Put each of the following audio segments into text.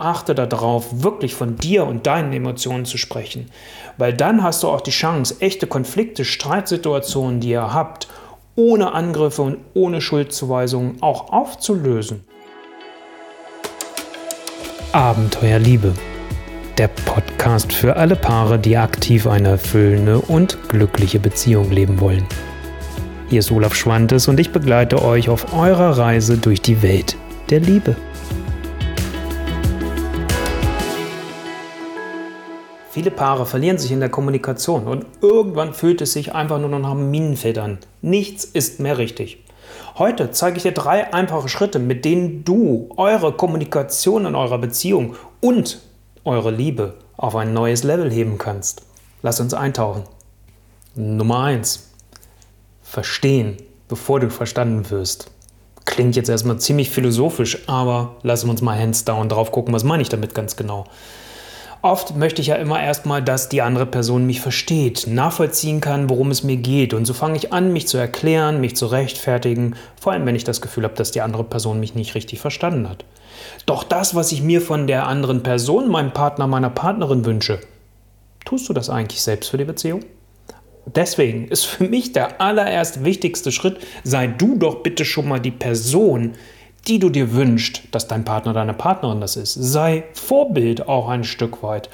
Achte darauf, wirklich von dir und deinen Emotionen zu sprechen, weil dann hast du auch die Chance, echte Konflikte, Streitsituationen, die ihr habt, ohne Angriffe und ohne Schuldzuweisungen auch aufzulösen. Abenteuerliebe. Der Podcast für alle Paare, die aktiv eine erfüllende und glückliche Beziehung leben wollen. Hier ist Olaf Schwantes und ich begleite euch auf eurer Reise durch die Welt der Liebe. Viele Paare verlieren sich in der Kommunikation und irgendwann fühlt es sich einfach nur noch nach Minenfeld an. Nichts ist mehr richtig. Heute zeige ich dir drei einfache Schritte, mit denen du eure Kommunikation in eurer Beziehung und eure Liebe auf ein neues Level heben kannst. Lass uns eintauchen. Nummer eins: Verstehen, bevor du verstanden wirst. Klingt jetzt erstmal ziemlich philosophisch, aber lassen wir uns mal hands down drauf gucken, was meine ich damit ganz genau. Oft möchte ich ja immer erstmal, dass die andere Person mich versteht, nachvollziehen kann, worum es mir geht. Und so fange ich an, mich zu erklären, mich zu rechtfertigen, vor allem wenn ich das Gefühl habe, dass die andere Person mich nicht richtig verstanden hat. Doch das, was ich mir von der anderen Person, meinem Partner, meiner Partnerin wünsche, tust du das eigentlich selbst für die Beziehung? Deswegen ist für mich der allererst wichtigste Schritt, sei du doch bitte schon mal die Person, die du dir wünschst, dass dein Partner, deine Partnerin das ist. Sei Vorbild auch ein Stück weit.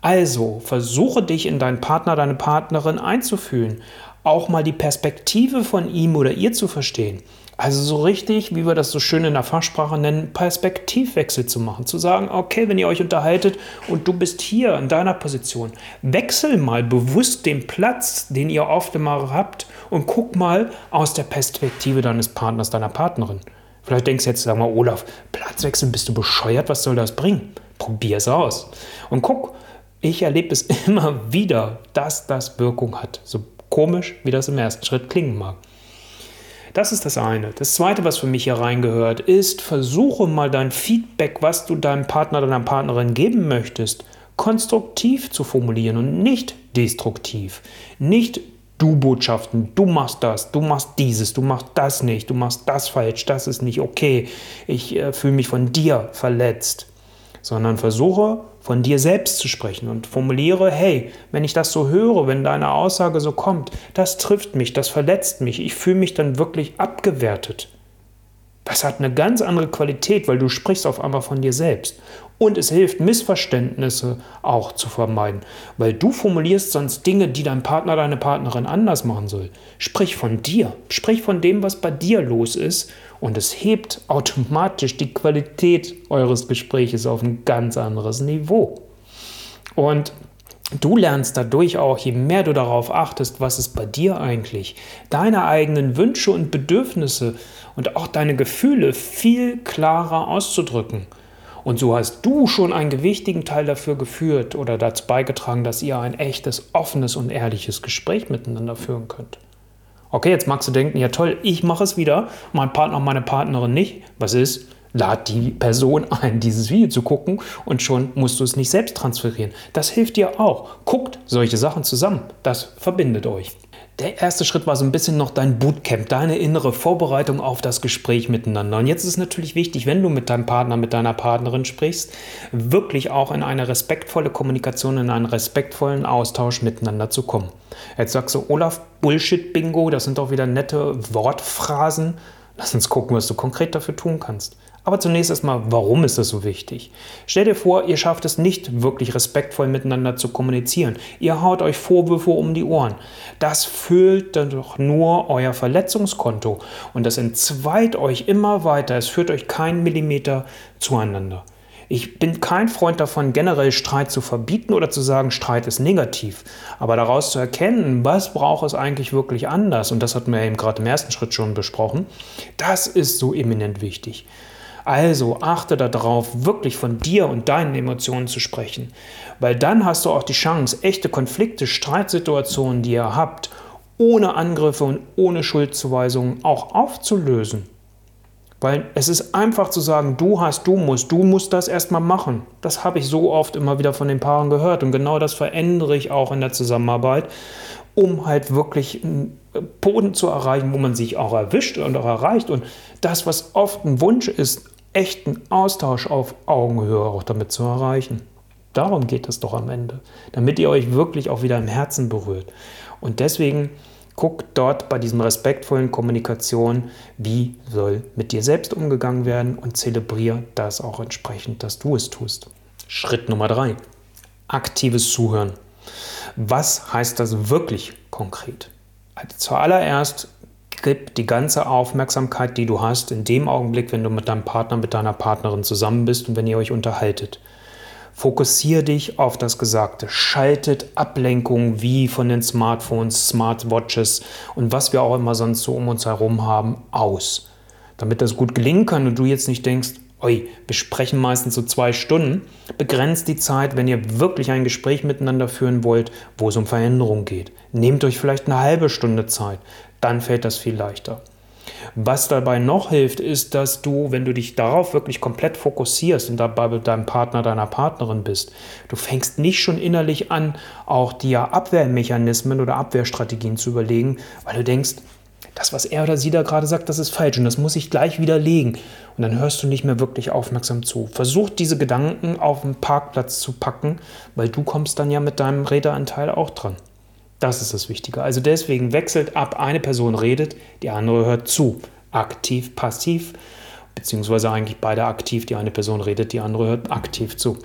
Also versuche dich in deinen Partner, deine Partnerin einzufühlen, auch mal die Perspektive von ihm oder ihr zu verstehen. Also so richtig, wie wir das so schön in der Fachsprache nennen, Perspektivwechsel zu machen. Zu sagen, okay, wenn ihr euch unterhaltet und du bist hier in deiner Position, wechsel mal bewusst den Platz, den ihr oft immer habt und guck mal aus der Perspektive deines Partners, deiner Partnerin. Vielleicht denkst du jetzt, sag mal, Olaf, Platzwechseln, bist du bescheuert? Was soll das bringen? Probier es aus. Und guck, ich erlebe es immer wieder, dass das Wirkung hat. So komisch, wie das im ersten Schritt klingen mag. Das ist das eine. Das zweite, was für mich hier reingehört, ist, versuche mal dein Feedback, was du deinem Partner, deiner Partnerin geben möchtest, konstruktiv zu formulieren und nicht destruktiv. Nicht Du-Botschaften, du machst das, du machst dieses, du machst das nicht, du machst das falsch, das ist nicht okay, ich äh, fühle mich von dir verletzt, sondern versuche von dir selbst zu sprechen und formuliere, hey, wenn ich das so höre, wenn deine Aussage so kommt, das trifft mich, das verletzt mich, ich fühle mich dann wirklich abgewertet. Das hat eine ganz andere Qualität, weil du sprichst auf einmal von dir selbst. Und es hilft, Missverständnisse auch zu vermeiden, weil du formulierst sonst Dinge, die dein Partner, deine Partnerin anders machen soll. Sprich von dir, sprich von dem, was bei dir los ist und es hebt automatisch die Qualität eures Gespräches auf ein ganz anderes Niveau. Und Du lernst dadurch auch, je mehr du darauf achtest, was ist bei dir eigentlich, deine eigenen Wünsche und Bedürfnisse und auch deine Gefühle viel klarer auszudrücken. Und so hast du schon einen gewichtigen Teil dafür geführt oder dazu beigetragen, dass ihr ein echtes, offenes und ehrliches Gespräch miteinander führen könnt. Okay, jetzt magst du denken, ja toll, ich mache es wieder, mein Partner, meine Partnerin nicht. Was ist? Lad die Person ein, dieses Video zu gucken und schon musst du es nicht selbst transferieren. Das hilft dir auch. Guckt solche Sachen zusammen. Das verbindet euch. Der erste Schritt war so ein bisschen noch dein Bootcamp, deine innere Vorbereitung auf das Gespräch miteinander. Und jetzt ist es natürlich wichtig, wenn du mit deinem Partner, mit deiner Partnerin sprichst, wirklich auch in eine respektvolle Kommunikation, in einen respektvollen Austausch miteinander zu kommen. Jetzt sagst du, Olaf, Bullshit-Bingo, das sind doch wieder nette Wortphrasen. Lass uns gucken, was du konkret dafür tun kannst. Aber zunächst erstmal, warum ist das so wichtig? Stell dir vor, ihr schafft es nicht wirklich respektvoll miteinander zu kommunizieren. Ihr haut euch Vorwürfe um die Ohren. Das füllt dann doch nur euer Verletzungskonto und das entzweit euch immer weiter. Es führt euch keinen Millimeter zueinander. Ich bin kein Freund davon, generell Streit zu verbieten oder zu sagen, Streit ist negativ. Aber daraus zu erkennen, was braucht es eigentlich wirklich anders, und das hatten wir eben gerade im ersten Schritt schon besprochen, das ist so eminent wichtig. Also achte darauf, wirklich von dir und deinen Emotionen zu sprechen, weil dann hast du auch die Chance, echte Konflikte, Streitsituationen, die ihr habt, ohne Angriffe und ohne Schuldzuweisungen auch aufzulösen. Weil es ist einfach zu sagen, du hast, du musst, du musst das erstmal machen. Das habe ich so oft immer wieder von den Paaren gehört. Und genau das verändere ich auch in der Zusammenarbeit, um halt wirklich einen Boden zu erreichen, wo man sich auch erwischt und auch erreicht. Und das, was oft ein Wunsch ist, echten Austausch auf Augenhöhe auch damit zu erreichen. Darum geht es doch am Ende, damit ihr euch wirklich auch wieder im Herzen berührt. Und deswegen guckt dort bei diesem respektvollen Kommunikation, wie soll mit dir selbst umgegangen werden und zelebriere das auch entsprechend, dass du es tust. Schritt Nummer drei: Aktives Zuhören. Was heißt das wirklich konkret? Also zuallererst gib die ganze Aufmerksamkeit, die du hast, in dem Augenblick, wenn du mit deinem Partner, mit deiner Partnerin zusammen bist und wenn ihr euch unterhaltet. Fokussiere dich auf das Gesagte. Schaltet Ablenkungen wie von den Smartphones, Smartwatches und was wir auch immer sonst so um uns herum haben, aus. Damit das gut gelingen kann und du jetzt nicht denkst, oi, wir sprechen meistens so zwei Stunden, begrenzt die Zeit, wenn ihr wirklich ein Gespräch miteinander führen wollt, wo es um Veränderung geht. Nehmt euch vielleicht eine halbe Stunde Zeit, dann fällt das viel leichter. Was dabei noch hilft, ist, dass du, wenn du dich darauf wirklich komplett fokussierst und dabei mit deinem Partner, deiner Partnerin bist, du fängst nicht schon innerlich an, auch dir Abwehrmechanismen oder Abwehrstrategien zu überlegen, weil du denkst, das, was er oder sie da gerade sagt, das ist falsch und das muss ich gleich widerlegen. Und dann hörst du nicht mehr wirklich aufmerksam zu. Versuch diese Gedanken auf den Parkplatz zu packen, weil du kommst dann ja mit deinem Räderanteil auch dran. Das ist das Wichtige. Also deswegen wechselt ab, eine Person redet, die andere hört zu. Aktiv, passiv, beziehungsweise eigentlich beide aktiv. Die eine Person redet, die andere hört aktiv zu.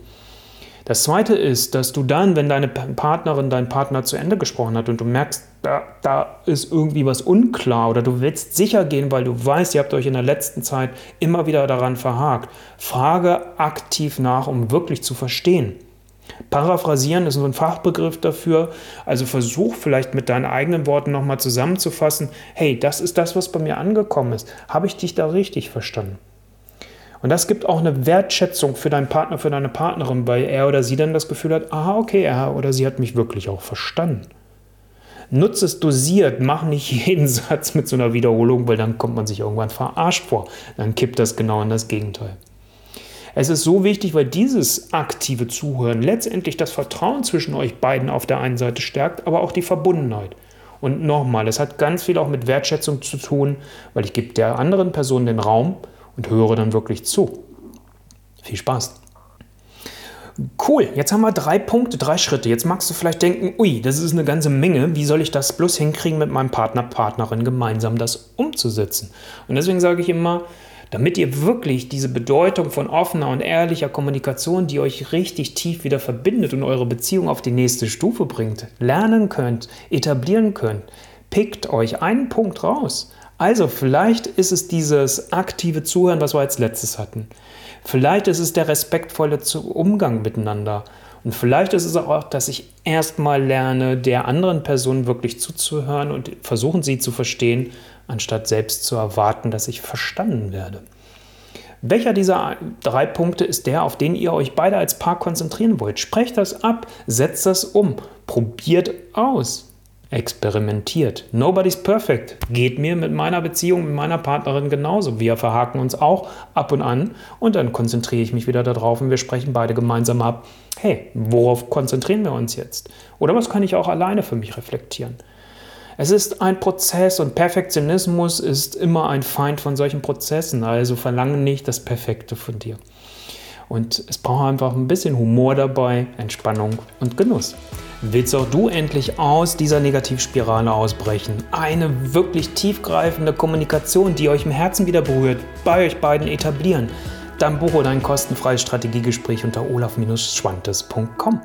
Das zweite ist, dass du dann, wenn deine Partnerin, dein Partner zu Ende gesprochen hat und du merkst, da, da, ist irgendwie was unklar oder du willst sicher gehen, weil du weißt, ihr habt euch in der letzten Zeit immer wieder daran verhakt, frage aktiv nach, um wirklich zu verstehen. Paraphrasieren ist so ein Fachbegriff dafür. Also versuch vielleicht mit deinen eigenen Worten nochmal zusammenzufassen, hey, das ist das, was bei mir angekommen ist. Habe ich dich da richtig verstanden? Und das gibt auch eine Wertschätzung für deinen Partner, für deine Partnerin, weil er oder sie dann das Gefühl hat, aha, okay, er oder sie hat mich wirklich auch verstanden. Nutze es dosiert, mach nicht jeden Satz mit so einer Wiederholung, weil dann kommt man sich irgendwann verarscht vor. Dann kippt das genau in das Gegenteil. Es ist so wichtig, weil dieses aktive Zuhören letztendlich das Vertrauen zwischen euch beiden auf der einen Seite stärkt, aber auch die Verbundenheit. Und nochmal, es hat ganz viel auch mit Wertschätzung zu tun, weil ich gebe der anderen Person den Raum und höre dann wirklich zu. Viel Spaß. Cool, jetzt haben wir drei Punkte, drei Schritte. Jetzt magst du vielleicht denken, ui, das ist eine ganze Menge. Wie soll ich das bloß hinkriegen, mit meinem Partner, Partnerin gemeinsam das umzusetzen? Und deswegen sage ich immer, damit ihr wirklich diese Bedeutung von offener und ehrlicher Kommunikation, die euch richtig tief wieder verbindet und eure Beziehung auf die nächste Stufe bringt, lernen könnt, etablieren könnt, pickt euch einen Punkt raus. Also vielleicht ist es dieses aktive Zuhören, was wir als letztes hatten. Vielleicht ist es der respektvolle Umgang miteinander. Und vielleicht ist es auch, dass ich erstmal lerne, der anderen Person wirklich zuzuhören und versuchen sie zu verstehen anstatt selbst zu erwarten, dass ich verstanden werde. Welcher dieser drei Punkte ist der, auf den ihr euch beide als Paar konzentrieren wollt? Sprecht das ab, setzt das um, probiert aus, experimentiert. Nobody's perfect. Geht mir mit meiner Beziehung, mit meiner Partnerin genauso. Wir verhaken uns auch ab und an und dann konzentriere ich mich wieder darauf und wir sprechen beide gemeinsam ab. Hey, worauf konzentrieren wir uns jetzt? Oder was kann ich auch alleine für mich reflektieren? Es ist ein Prozess und Perfektionismus ist immer ein Feind von solchen Prozessen. Also verlange nicht das Perfekte von dir. Und es braucht einfach ein bisschen Humor dabei, Entspannung und Genuss. Willst auch du endlich aus dieser Negativspirale ausbrechen? Eine wirklich tiefgreifende Kommunikation, die euch im Herzen wieder berührt, bei euch beiden etablieren? Dann buche dein kostenfreies Strategiegespräch unter olaf-schwantes.com.